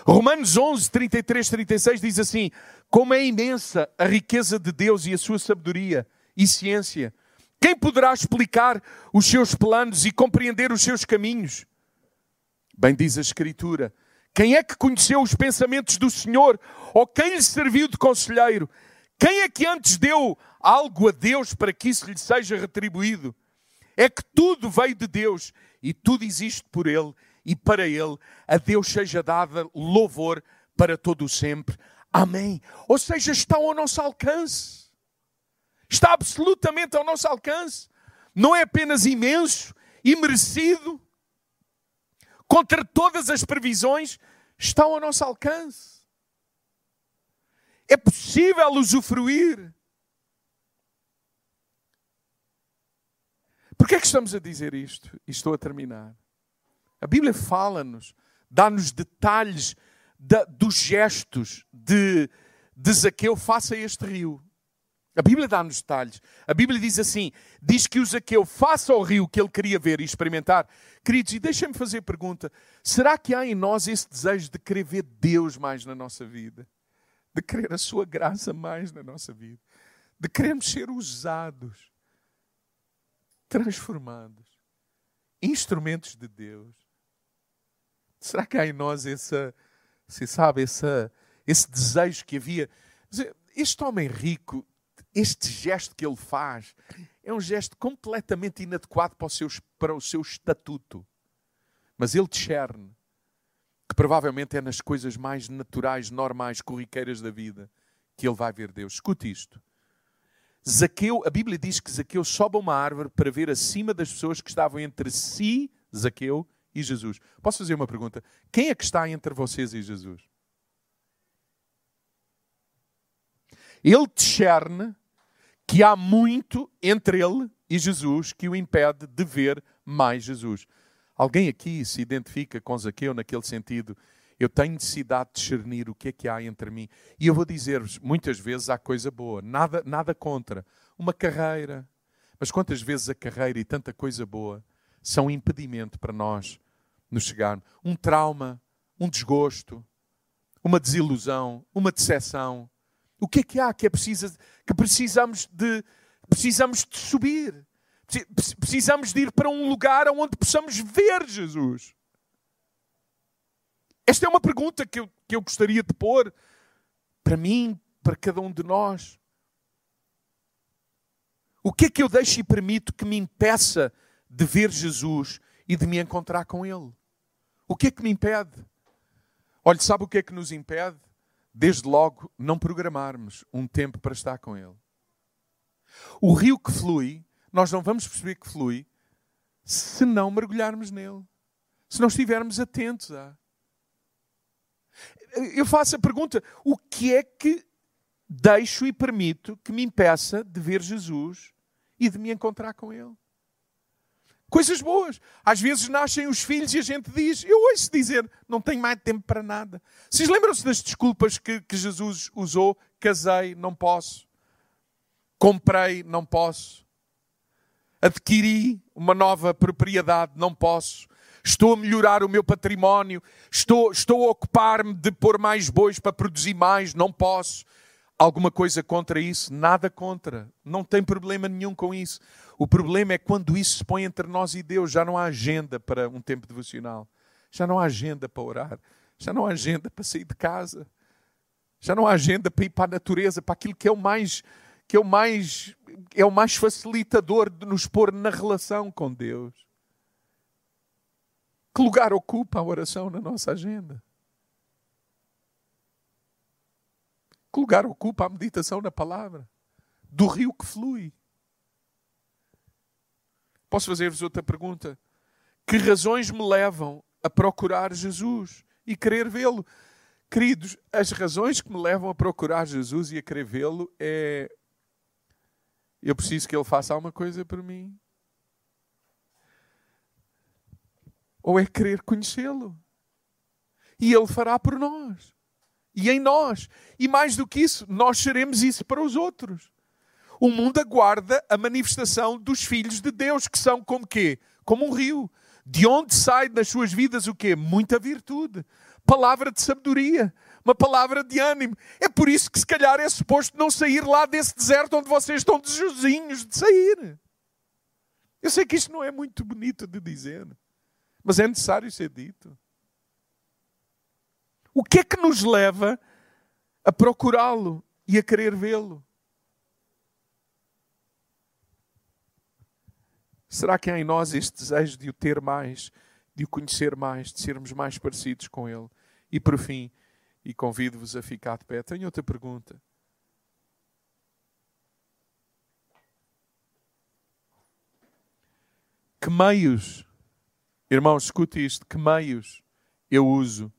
[SPEAKER 2] Romanos 11, 33, 36 diz assim: Como é imensa a riqueza de Deus e a sua sabedoria e ciência. Quem poderá explicar os seus planos e compreender os seus caminhos? Bem diz a Escritura: Quem é que conheceu os pensamentos do Senhor? Ou quem lhe serviu de conselheiro? Quem é que antes deu algo a Deus para que isso lhe seja retribuído? É que tudo veio de Deus e tudo existe por Ele e para Ele. A Deus seja dada louvor para todo o sempre. Amém. Ou seja, está ao nosso alcance. Está absolutamente ao nosso alcance. Não é apenas imenso e merecido. Contra todas as previsões, está ao nosso alcance. É possível usufruir. Por que é que estamos a dizer isto? E estou a terminar. A Bíblia fala-nos, dá-nos detalhes da, dos gestos de, de Zaqueu face a este rio. A Bíblia dá-nos detalhes. A Bíblia diz assim: diz que o Zaqueu faça ao rio que ele queria ver e experimentar. Queridos, e deixem-me fazer a pergunta: será que há em nós esse desejo de querer ver Deus mais na nossa vida? De querer a Sua graça mais na nossa vida? De querermos ser usados, transformados, instrumentos de Deus? Será que há em nós essa, você sabe, essa, esse desejo que havia? Este homem rico, este gesto que ele faz, é um gesto completamente inadequado para o seu, para o seu estatuto. Mas ele discerne que provavelmente é nas coisas mais naturais, normais, corriqueiras da vida que ele vai ver Deus. Escute isto. Zaqueu, a Bíblia diz que Zaqueu sobe uma árvore para ver acima das pessoas que estavam entre si, Zaqueu, e Jesus. Posso fazer uma pergunta? Quem é que está entre vocês e Jesus? Ele discerne que há muito entre ele e Jesus que o impede de ver mais Jesus. Alguém aqui se identifica com Zaqueu naquele sentido? Eu tenho necessidade de discernir o que é que há entre mim. E eu vou dizer-vos, muitas vezes há coisa boa, nada, nada contra. Uma carreira. Mas quantas vezes a carreira e tanta coisa boa são impedimento para nós nos chegarmos. Um trauma, um desgosto, uma desilusão, uma decepção. O que é que há que é preciso, que precisamos de precisamos de subir? Precisamos de ir para um lugar onde possamos ver Jesus. Esta é uma pergunta que eu, que eu gostaria de pôr para mim, para cada um de nós. O que é que eu deixo e permito que me impeça de ver Jesus e de me encontrar com Ele? O que é que me impede? Olha, sabe o que é que nos impede? Desde logo, não programarmos um tempo para estar com Ele. O rio que flui, nós não vamos perceber que flui se não mergulharmos nele. Se não estivermos atentos a. Eu faço a pergunta: o que é que deixo e permito que me impeça de ver Jesus e de me encontrar com Ele? Coisas boas. Às vezes nascem os filhos e a gente diz, eu ouço dizer, não tenho mais tempo para nada. Vocês lembram-se das desculpas que, que Jesus usou? Casei, não posso. Comprei, não posso. Adquiri uma nova propriedade, não posso. Estou a melhorar o meu património. Estou, estou a ocupar-me de pôr mais bois para produzir mais, não posso. Alguma coisa contra isso? Nada contra. Não tem problema nenhum com isso. O problema é quando isso se põe entre nós e Deus. Já não há agenda para um tempo devocional. Já não há agenda para orar. Já não há agenda para sair de casa. Já não há agenda para ir para a natureza, para aquilo que é o mais que é o mais é o mais facilitador de nos pôr na relação com Deus. Que lugar ocupa a oração na nossa agenda? Que lugar ocupa a meditação na palavra? Do rio que flui. Posso fazer-vos outra pergunta? Que razões me levam a procurar Jesus e querer vê-lo? Queridos, as razões que me levam a procurar Jesus e a querer vê-lo é eu preciso que ele faça alguma coisa por mim. Ou é querer conhecê-lo. E ele fará por nós. E em nós. E mais do que isso, nós seremos isso para os outros. o mundo aguarda a manifestação dos filhos de Deus, que são como quê? Como um rio. De onde sai das suas vidas o quê? Muita virtude. Palavra de sabedoria. Uma palavra de ânimo. É por isso que se calhar é suposto não sair lá desse deserto onde vocês estão desejosinhos de sair. Eu sei que isto não é muito bonito de dizer, mas é necessário ser dito. O que é que nos leva a procurá-lo e a querer vê-lo? Será que há em nós este desejo de o ter mais, de o conhecer mais, de sermos mais parecidos com Ele? E por fim, e convido-vos a ficar de pé, tenho outra pergunta. Que meios, irmãos, escute isto, que meios eu uso?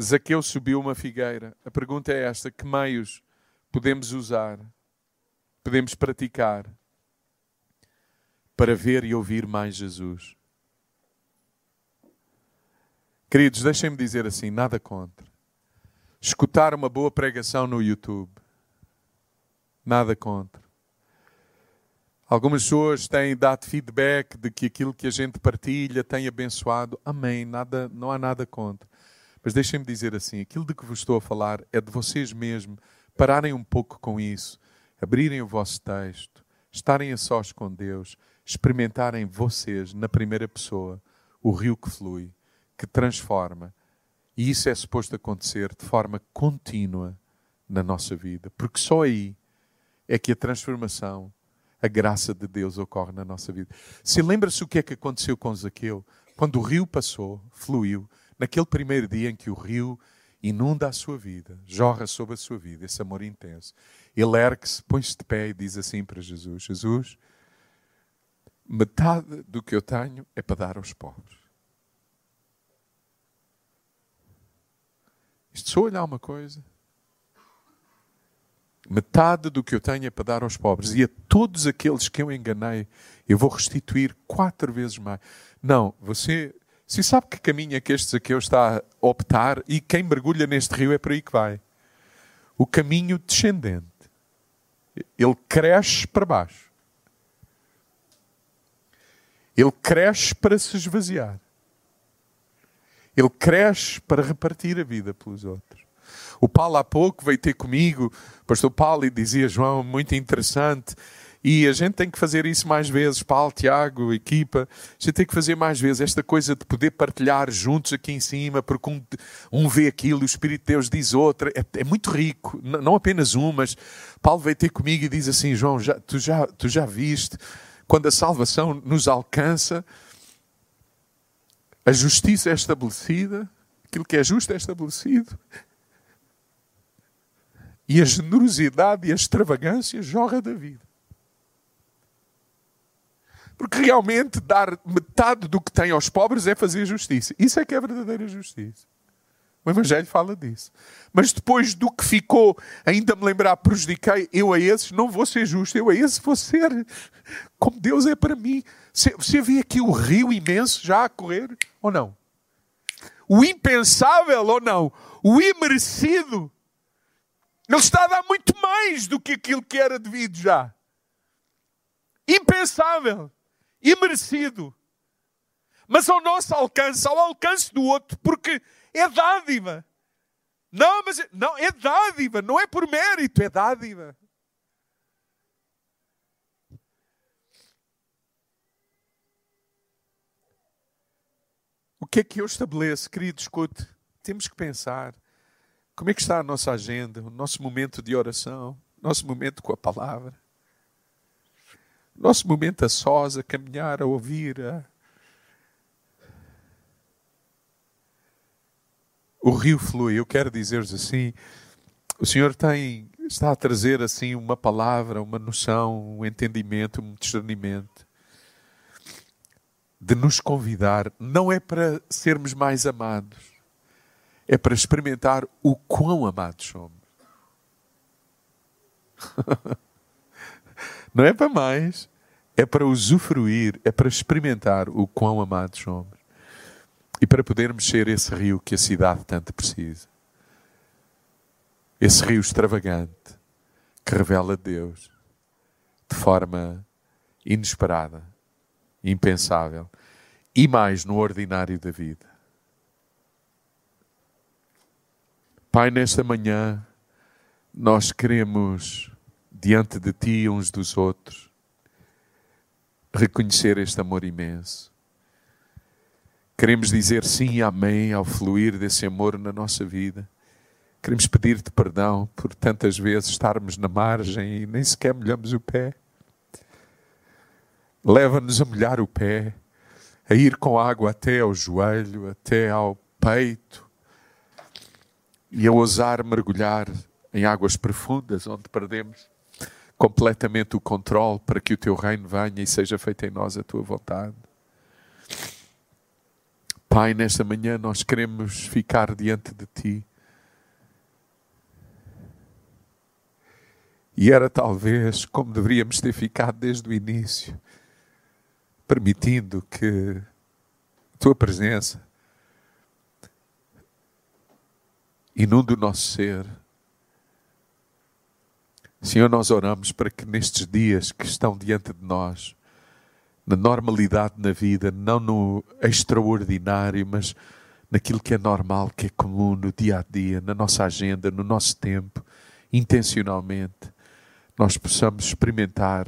[SPEAKER 2] Zaqueu subiu uma figueira. A pergunta é esta: que meios podemos usar, podemos praticar para ver e ouvir mais Jesus? Queridos, deixem-me dizer assim: nada contra. Escutar uma boa pregação no YouTube, nada contra. Algumas pessoas têm dado feedback de que aquilo que a gente partilha tem abençoado. Amém, nada, não há nada contra. Mas deixem-me dizer assim: aquilo de que vos estou a falar é de vocês mesmos pararem um pouco com isso, abrirem o vosso texto, estarem a sós com Deus, experimentarem vocês, na primeira pessoa, o rio que flui, que transforma. E isso é suposto acontecer de forma contínua na nossa vida, porque só aí é que a transformação a graça de Deus ocorre na nossa vida. Se lembra-se o que é que aconteceu com Zaqueu? Quando o rio passou, fluiu, naquele primeiro dia em que o rio inunda a sua vida, jorra sobre a sua vida, esse amor intenso. Ele ergue-se, põe-se de pé e diz assim para Jesus: Jesus, metade do que eu tenho é para dar aos pobres. Isto só olhar uma coisa. Metade do que eu tenho é para dar aos pobres. E a todos aqueles que eu enganei, eu vou restituir quatro vezes mais. Não, você. Se sabe que caminho é que este Zaqueu está a optar e quem mergulha neste rio é para aí que vai. O caminho descendente. Ele cresce para baixo. Ele cresce para se esvaziar. Ele cresce para repartir a vida pelos outros. O Paulo há pouco veio ter comigo, o pastor Paulo, e dizia, João, muito interessante. E a gente tem que fazer isso mais vezes, Paulo, Tiago, equipa. A gente tem que fazer mais vezes esta coisa de poder partilhar juntos aqui em cima, porque um, um vê aquilo o Espírito de Deus diz outra. É, é muito rico, não apenas um, mas Paulo veio ter comigo e diz assim: João, já, tu, já, tu já viste quando a salvação nos alcança, a justiça é estabelecida, aquilo que é justo é estabelecido, e a generosidade e a extravagância jorra da vida. Porque realmente dar metade do que tem aos pobres é fazer justiça. Isso é que é verdadeira justiça. O Evangelho fala disso. Mas depois do que ficou, ainda me lembrar, prejudiquei, eu a esses não vou ser justo, eu a esses vou ser como Deus é para mim. Você vê aqui o rio imenso já a correr, ou não? O impensável, ou não? O imerecido ele está a dar muito mais do que aquilo que era devido já. Impensável. Imerecido. Mas ao nosso alcance, ao alcance do outro, porque é dádiva. Não, mas não, é dádiva, não é por mérito, é dádiva. O que é que eu estabeleço, querido? Escute, temos que pensar. Como é que está a nossa agenda, o nosso momento de oração, nosso momento com a palavra? Nosso momento a sós, a caminhar, a ouvir. A... O rio flui. Eu quero dizer-vos assim: o Senhor tem, está a trazer assim uma palavra, uma noção, um entendimento, um discernimento de nos convidar, não é para sermos mais amados, é para experimentar o quão amados somos. Não é para mais, é para usufruir, é para experimentar o quão amados somos. E para podermos ser esse rio que a cidade tanto precisa. Esse rio extravagante que revela Deus,
[SPEAKER 1] de forma inesperada, impensável e mais no ordinário da vida. Pai, nesta manhã, nós queremos, diante de Ti uns dos outros, reconhecer este amor imenso. Queremos dizer sim e amém ao fluir desse amor na nossa vida. Queremos pedir-te perdão por tantas vezes estarmos na margem e nem sequer molhamos o pé. Leva-nos a molhar o pé, a ir com água até ao joelho, até ao peito, e a ousar mergulhar em águas profundas, onde perdemos completamente o controle para que o teu reino venha e seja feita em nós a tua vontade. Pai, nesta manhã nós queremos ficar diante de ti. E era talvez como deveríamos ter ficado desde o início, permitindo que a tua presença inunde o nosso ser. Senhor, nós oramos para que nestes dias que estão diante de nós, na normalidade na vida, não no extraordinário, mas naquilo que é normal, que é comum no dia a dia, na nossa agenda, no nosso tempo, intencionalmente, nós possamos experimentar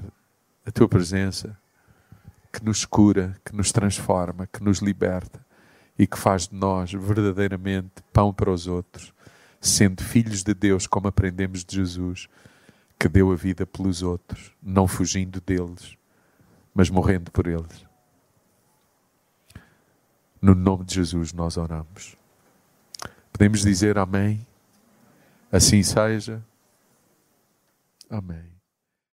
[SPEAKER 1] a tua presença que nos cura, que nos transforma, que nos liberta e que faz de nós verdadeiramente pão para os outros, sendo filhos de Deus, como aprendemos de Jesus, que deu a vida pelos outros, não fugindo deles, mas morrendo por eles. No nome de Jesus nós oramos. Podemos dizer amém? Assim seja. Amém.